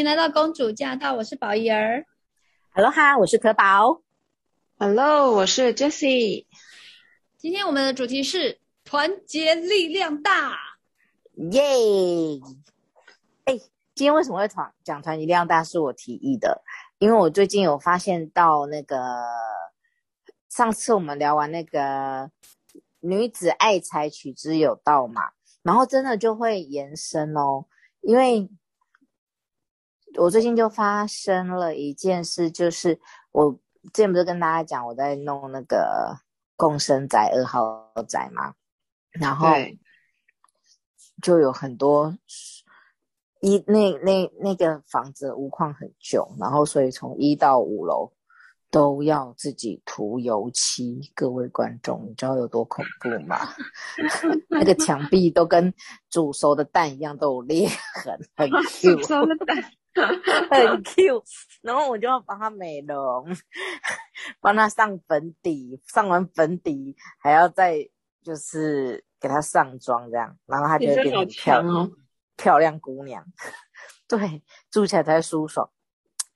欢迎来到公主驾到，我是宝仪儿。Hello 哈，我是可宝。Hello，我是 Jessie。今天我们的主题是团结力量大，耶！哎，今天为什么会团讲团结力量大？是我提议的，因为我最近有发现到那个上次我们聊完那个女子爱财取之有道嘛，然后真的就会延伸哦，因为。我最近就发生了一件事，就是我之前不是跟大家讲我在弄那个共生宅二号宅嘛，然后就有很多一那那那个房子屋况很旧，然后所以从一到五楼都要自己涂油漆。各位观众，你知道有多恐怖吗？那个墙壁都跟煮熟的蛋一样，都有裂痕，很 Q。煮熟的蛋。很 Q，然后我就要帮他美容，帮他上粉底，上完粉底还要再就是给他上妆这样，然后他就会变成漂亮、哦、漂亮姑娘。对，住起来才舒爽。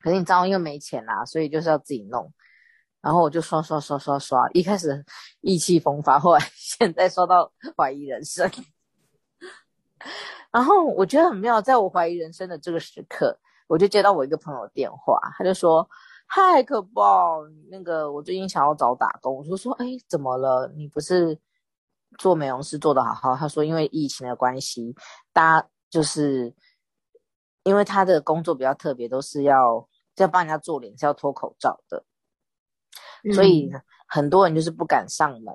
可是你知道，因为没钱啦、啊，所以就是要自己弄。然后我就刷刷刷刷刷，一开始意气风发，后来现在刷到怀疑人生。然后我觉得很妙，在我怀疑人生的这个时刻，我就接到我一个朋友的电话，他就说：“嗨，可宝，那个我最近想要找打工。”我就说：“哎，怎么了？你不是做美容师做得好好？”他说：“因为疫情的关系，大家就是因为他的工作比较特别，都是要要帮人家做脸，是要脱口罩的，所以很多人就是不敢上门。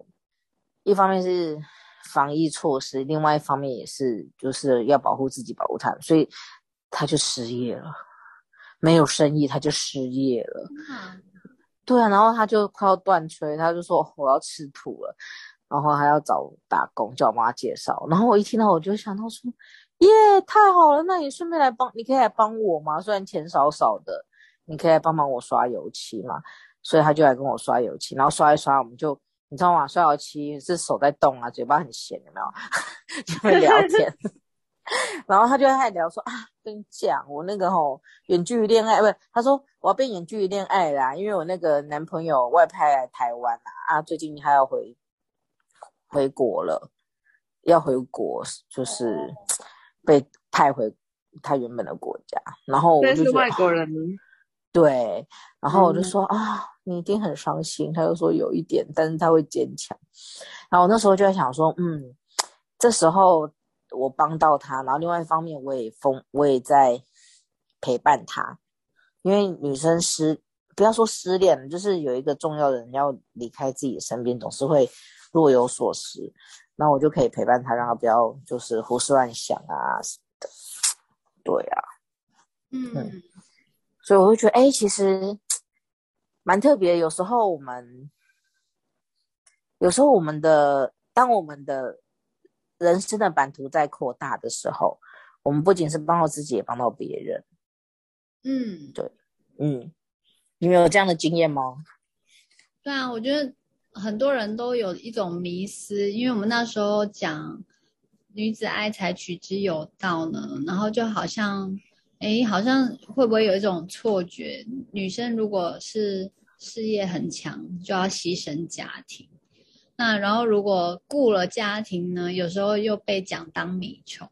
一方面是。”防疫措施，另外一方面也是，就是要保护自己，保护他，所以他就失业了，没有生意，他就失业了。嗯、对啊，然后他就快要断炊，他就说我要吃土了，然后还要找打工，叫我妈介绍。然后我一听到，我就想到说，耶，太好了，那你顺便来帮，你可以来帮我吗？虽然钱少少的，你可以来帮忙我刷油漆嘛。所以他就来跟我刷油漆，然后刷一刷，我们就。你知道吗？刷油漆是手在动啊，嘴巴很闲，有没有？就会聊天，然后他就在聊说啊，跟你讲，我那个吼远距离恋爱，不是，他说我要变远距离恋爱啦，因为我那个男朋友外派来台湾啊，啊，最近他要回回国了，要回国，就是被派回他原本的国家，然后我就觉得是外国人。对，然后我就说、嗯、啊，你一定很伤心。他就说有一点，但是他会坚强。然后我那时候就在想说，嗯，这时候我帮到他，然后另外一方面我也疯，我也在陪伴他。因为女生失，不要说失恋了，就是有一个重要的人要离开自己身边，总是会若有所失。那我就可以陪伴他，让他不要就是胡思乱想啊什么的。对啊，嗯。嗯所以我会觉得，哎，其实蛮特别。有时候我们，有时候我们的，当我们的人生的版图在扩大的时候，我们不仅是帮到自己，也帮到别人。嗯，对，嗯，你们有这样的经验吗？对啊，我觉得很多人都有一种迷失，因为我们那时候讲女子爱财取之有道呢，然后就好像。哎，好像会不会有一种错觉？女生如果是事业很强，就要牺牲家庭。那然后如果顾了家庭呢，有时候又被讲当米虫。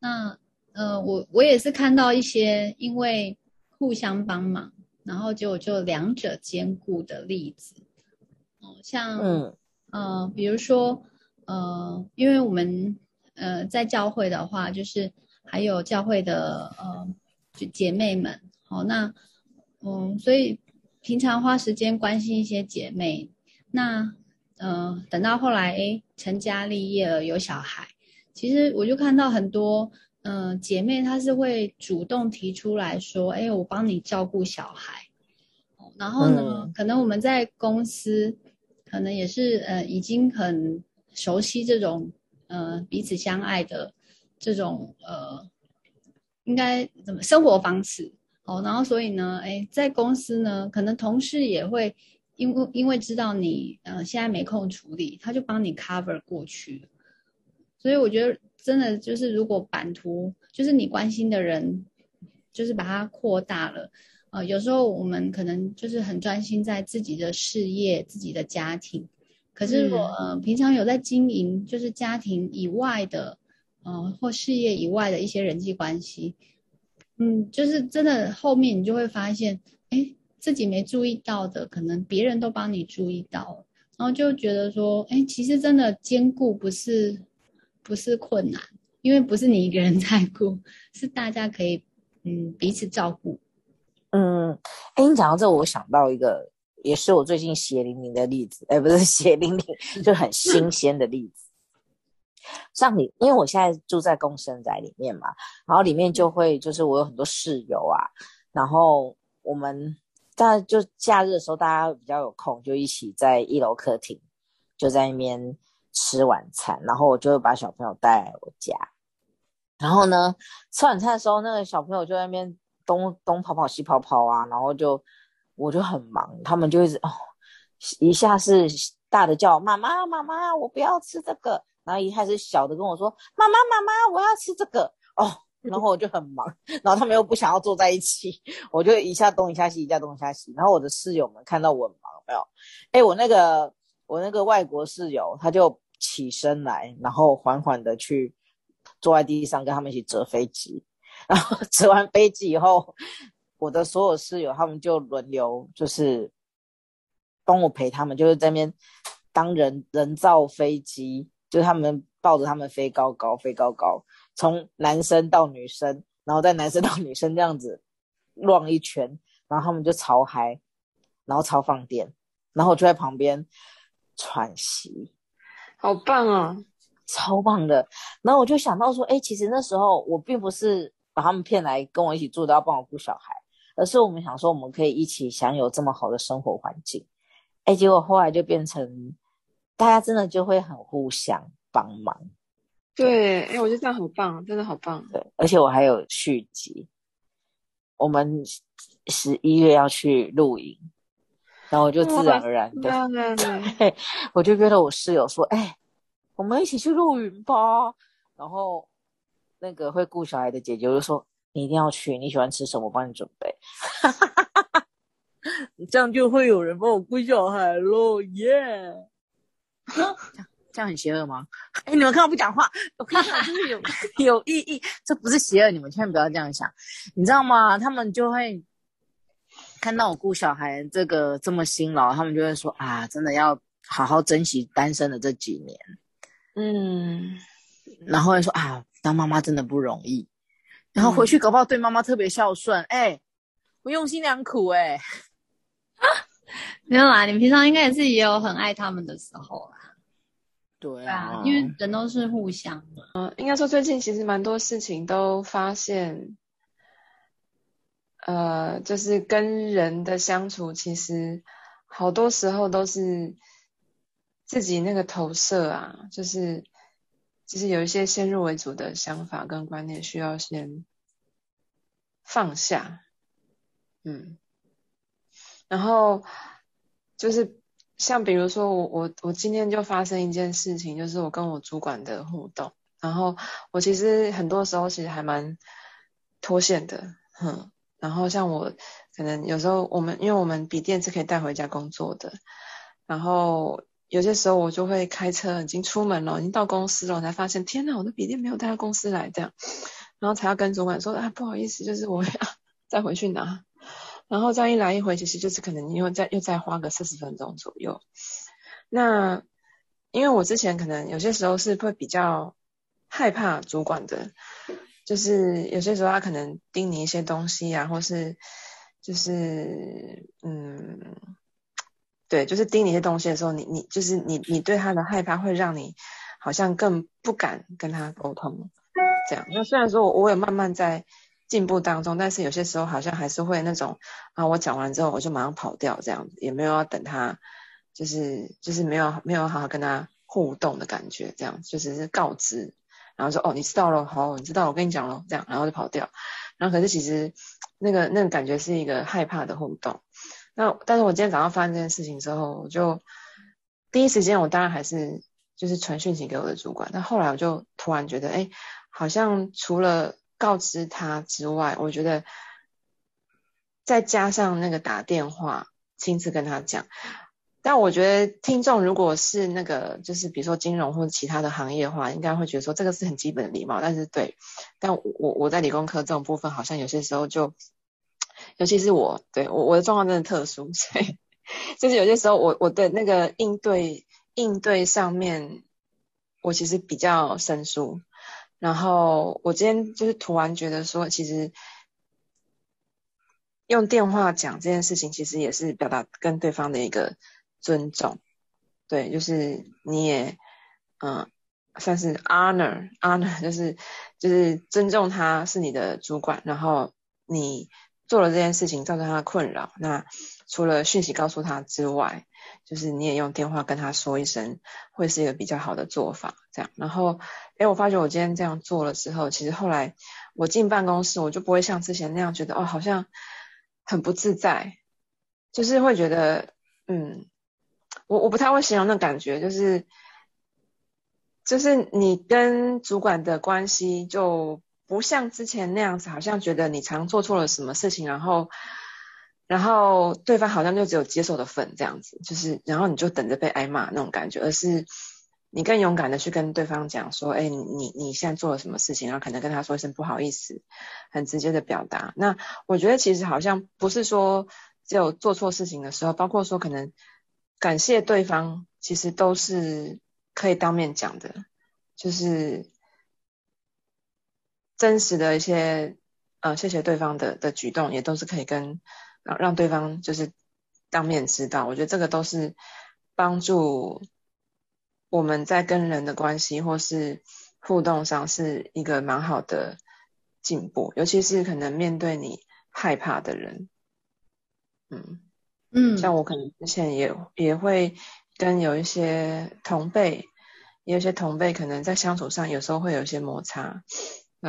那呃，我我也是看到一些因为互相帮忙，然后结果就两者兼顾的例子。哦，像嗯呃，比如说呃，因为我们呃在教会的话，就是。还有教会的呃，就姐妹们，好，那嗯，所以平常花时间关心一些姐妹，那呃，等到后来诶成家立业了，有小孩，其实我就看到很多嗯、呃、姐妹，她是会主动提出来说，哎，我帮你照顾小孩，然后呢，嗯、可能我们在公司，可能也是呃已经很熟悉这种呃彼此相爱的。这种呃，应该怎么生活方式哦？然后所以呢，哎，在公司呢，可能同事也会因为因为知道你呃现在没空处理，他就帮你 cover 过去。所以我觉得真的就是，如果版图就是你关心的人就是把它扩大了。呃，有时候我们可能就是很专心在自己的事业、自己的家庭，可是我、嗯、呃平常有在经营，就是家庭以外的，呃或事业以外的一些人际关系，嗯，就是真的后面你就会发现，哎，自己没注意到的，可能别人都帮你注意到了，然后就觉得说，哎，其实真的兼顾不是不是困难，因为不是你一个人在顾，是大家可以嗯彼此照顾。嗯，哎，你讲到这，我想到一个，也是我最近血淋淋的例子，哎，不是 血淋淋，就很新鲜的例子。像你，因为我现在住在共生宅里面嘛，然后里面就会就是我有很多室友啊，然后我们大就假日的时候，大家比较有空，就一起在一楼客厅，就在那边吃晚餐，然后我就会把小朋友带来我家，然后呢，吃晚餐的时候，那个小朋友就在那边。东东跑跑西跑跑啊，然后就我就很忙，他们就一直哦，一下是大的叫妈妈妈妈，我不要吃这个，然后一开始小的跟我说妈妈妈妈，我要吃这个哦，然后我就很忙，然后他们又不想要坐在一起，我就一下东一下西，一下东一下西，然后我的室友们看到我很忙，没有？哎，我那个我那个外国室友他就起身来，然后缓缓的去坐在地上跟他们一起折飞机。然后 折完飞机以后，我的所有室友他们就轮流，就是帮我陪他们，就是在那边当人人造飞机，就是他们抱着他们飞高高，飞高高，从男生到女生，然后再男生到女生这样子乱一圈，然后他们就超嗨，然后超放电，然后我就在旁边喘息，好棒啊，超棒的。然后我就想到说，哎，其实那时候我并不是。把他们骗来跟我一起住的，要帮我顾小孩，而是我们想说，我们可以一起享有这么好的生活环境。哎，结果后来就变成大家真的就会很互相帮忙。对，哎，我觉得这样很棒，真的好棒。对，而且我还有续集，我们十一月要去露营，然后我就自然而然的，对，我就约了我室友说，哎，我们一起去露营吧，然后。那个会顾小孩的姐姐就说：“你一定要去，你喜欢吃什么，我帮你准备。”这样就会有人帮我顾小孩喽，耶、yeah! 这样这样很邪恶吗？哎，你们看我不讲话，我看到就是有 有意义，这不是邪恶，你们千万不要这样想，你知道吗？他们就会看到我顾小孩这个这么辛劳，他们就会说：“啊，真的要好好珍惜单身的这几年。”嗯，然后会说：“啊。”当妈妈真的不容易，然后回去搞不好对妈妈特别孝顺，哎、嗯，我用心良苦、欸，哎，没有啦，你平常应该也是也有很爱他们的时候啦。对啊，因为人都是互相的。嗯，应该说最近其实蛮多事情都发现，呃，就是跟人的相处，其实好多时候都是自己那个投射啊，就是。就是有一些先入为主的想法跟观念，需要先放下，嗯，然后就是像比如说我我我今天就发生一件事情，就是我跟我主管的互动，然后我其实很多时候其实还蛮脱线的，哼，然后像我可能有时候我们因为我们笔电是可以带回家工作的，然后。有些时候我就会开车，已经出门了，已经到公司了，我才发现，天哪，我的笔电没有带到公司来，这样，然后才要跟主管说，啊，不好意思，就是我要 再回去拿，然后这样一来一回，其实就是可能又再又再花个四十分钟左右。那因为我之前可能有些时候是会比较害怕主管的，就是有些时候他可能盯你一些东西啊，或是就是嗯。对，就是盯你一些东西的时候，你你就是你你对他的害怕会让你好像更不敢跟他沟通，这样。那虽然说我我也慢慢在进步当中，但是有些时候好像还是会那种啊，我讲完之后我就马上跑掉这样子，也没有要等他，就是就是没有没有好好跟他互动的感觉，这样就只是告知，然后说哦你知道了，好，你知道了，我跟你讲了，这样，然后就跑掉。然后可是其实那个那个感觉是一个害怕的互动。那但是我今天早上发生这件事情之后，我就第一时间我当然还是就是传讯息给我的主管，但后来我就突然觉得，哎，好像除了告知他之外，我觉得再加上那个打电话亲自跟他讲。但我觉得听众如果是那个就是比如说金融或者其他的行业的话，应该会觉得说这个是很基本的礼貌。但是对，但我我在理工科这种部分，好像有些时候就，尤其是我对我我的状况真的特殊，所以就是有些时候我我的那个应对应对上面，我其实比较生疏。然后我今天就是突然觉得说，其实用电话讲这件事情，其实也是表达跟对方的一个尊重。对，就是你也嗯，算是 honor honor，就是就是尊重他是你的主管，然后你做了这件事情造成他的困扰，那除了讯息告诉他之外，就是你也用电话跟他说一声，会是一个比较好的做法。这样，然后，诶，我发觉我今天这样做了之后，其实后来我进办公室，我就不会像之前那样觉得哦，好像很不自在，就是会觉得，嗯，我我不太会形容那感觉，就是就是你跟主管的关系就不像之前那样子，好像觉得你常做错了什么事情，然后。然后对方好像就只有接受的份这样子，就是然后你就等着被挨骂那种感觉，而是你更勇敢的去跟对方讲说，哎，你你你现在做了什么事情，然后可能跟他说一声不好意思，很直接的表达。那我觉得其实好像不是说只有做错事情的时候，包括说可能感谢对方，其实都是可以当面讲的，就是真实的一些呃谢谢对方的的举动，也都是可以跟。让让对方就是当面知道，我觉得这个都是帮助我们在跟人的关系或是互动上是一个蛮好的进步，尤其是可能面对你害怕的人，嗯嗯，像我可能之前也也会跟有一些同辈，也有些同辈可能在相处上有时候会有一些摩擦，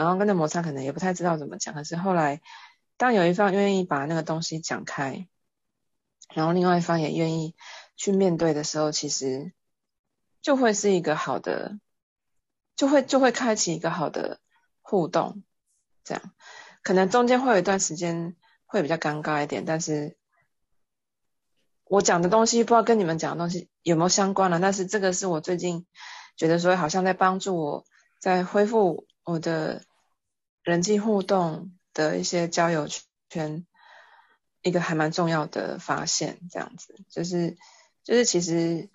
然后跟那摩擦可能也不太知道怎么讲，可是后来。当有一方愿意把那个东西讲开，然后另外一方也愿意去面对的时候，其实就会是一个好的，就会就会开启一个好的互动。这样，可能中间会有一段时间会比较尴尬一点，但是我讲的东西不知道跟你们讲的东西有没有相关了，但是这个是我最近觉得说好像在帮助我在恢复我的人际互动。的一些交友圈，一个还蛮重要的发现，这样子就是就是其实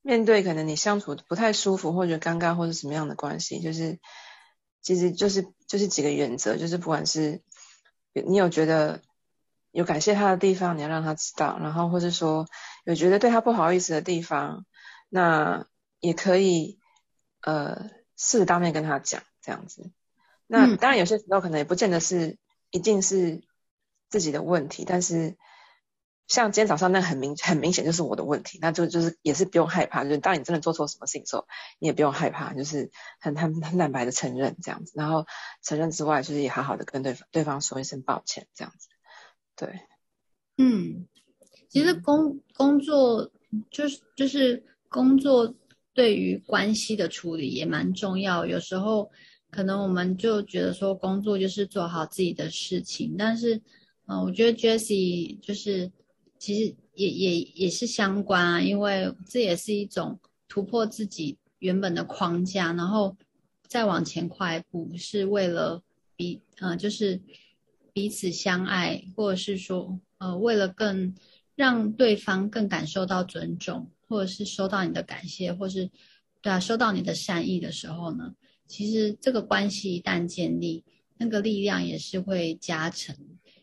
面对可能你相处不太舒服或者尴尬或者什么样的关系，就是其实就是就是几个原则，就是不管是你有觉得有感谢他的地方，你要让他知道，然后或者说有觉得对他不好意思的地方，那也可以呃试着当面跟他讲，这样子。那当然，有些时候可能也不见得是一定是自己的问题，但是像今天早上那很明很明显就是我的问题，那就就是也是不用害怕，就是当你真的做错什么事情的时候，你也不用害怕，就是很很很坦白的承认这样子，然后承认之外，就是也好好的跟对方对方说一声抱歉这样子。对，嗯，其实工工作就是就是工作对于关系的处理也蛮重要，有时候。可能我们就觉得说工作就是做好自己的事情，但是，嗯、呃，我觉得 Jessie 就是其实也也也是相关啊，因为这也是一种突破自己原本的框架，然后再往前跨一步，是为了彼呃就是彼此相爱，或者是说呃为了更让对方更感受到尊重，或者是收到你的感谢，或是对啊收到你的善意的时候呢，其实这个关系一旦建立，那个力量也是会加成。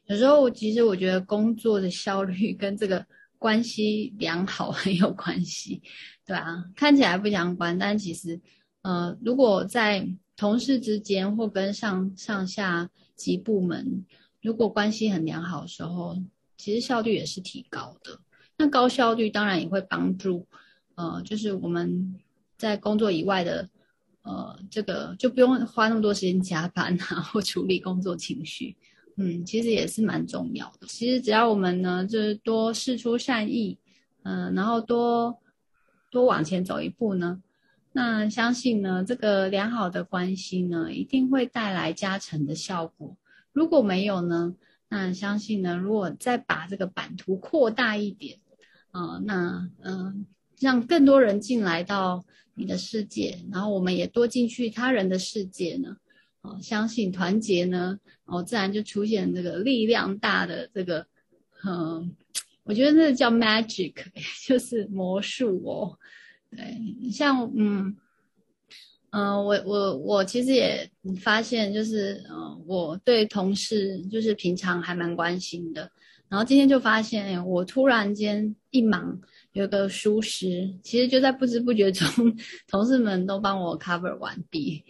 有时候，其实我觉得工作的效率 跟这个关系良好很有关系，对啊，看起来不相关，但其实，呃，如果在同事之间或跟上上下级部门，如果关系很良好的时候，其实效率也是提高的。那高效率当然也会帮助，呃，就是我们在工作以外的。呃，这个就不用花那么多时间加班啊，或处理工作情绪，嗯，其实也是蛮重要的。其实只要我们呢，就是多释出善意，嗯、然后多多往前走一步呢，那相信呢，这个良好的关系呢，一定会带来加成的效果。如果没有呢，那相信呢，如果再把这个版图扩大一点，啊、呃，那嗯、让更多人进来到你的世界，然后我们也多进去他人的世界呢，哦、相信团结呢，哦，自然就出现这个力量大的这个，嗯、我觉得那个叫 magic，就是魔术哦，对，像嗯。嗯、我我我其实也发现，就是嗯、我对同事就是平常还蛮关心的，然后今天就发现，我突然间一忙，有个舒适，其实就在不知不觉中，同事们都帮我 cover 完毕，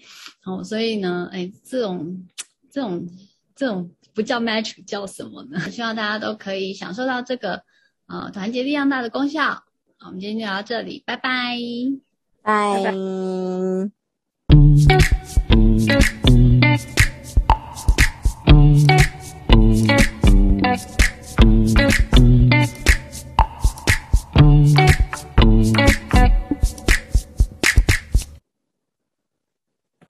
哦，所以呢，哎，这种这种这种不叫 match，叫什么呢？希望大家都可以享受到这个呃团结力量大的功效。我们今天就到这里，拜拜，拜拜。